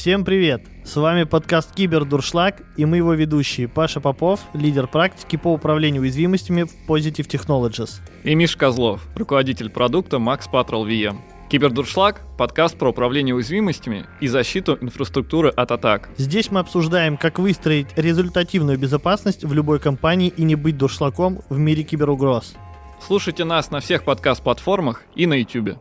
Всем привет! С вами подкаст Кибердуршлаг и мы его ведущие Паша Попов, лидер практики по управлению уязвимостями в Positive Technologies. И Миш Козлов, руководитель продукта Max Patrol VM. Кибердуршлаг – подкаст про управление уязвимостями и защиту инфраструктуры от атак. Здесь мы обсуждаем, как выстроить результативную безопасность в любой компании и не быть дуршлагом в мире киберугроз. Слушайте нас на всех подкаст-платформах и на YouTube.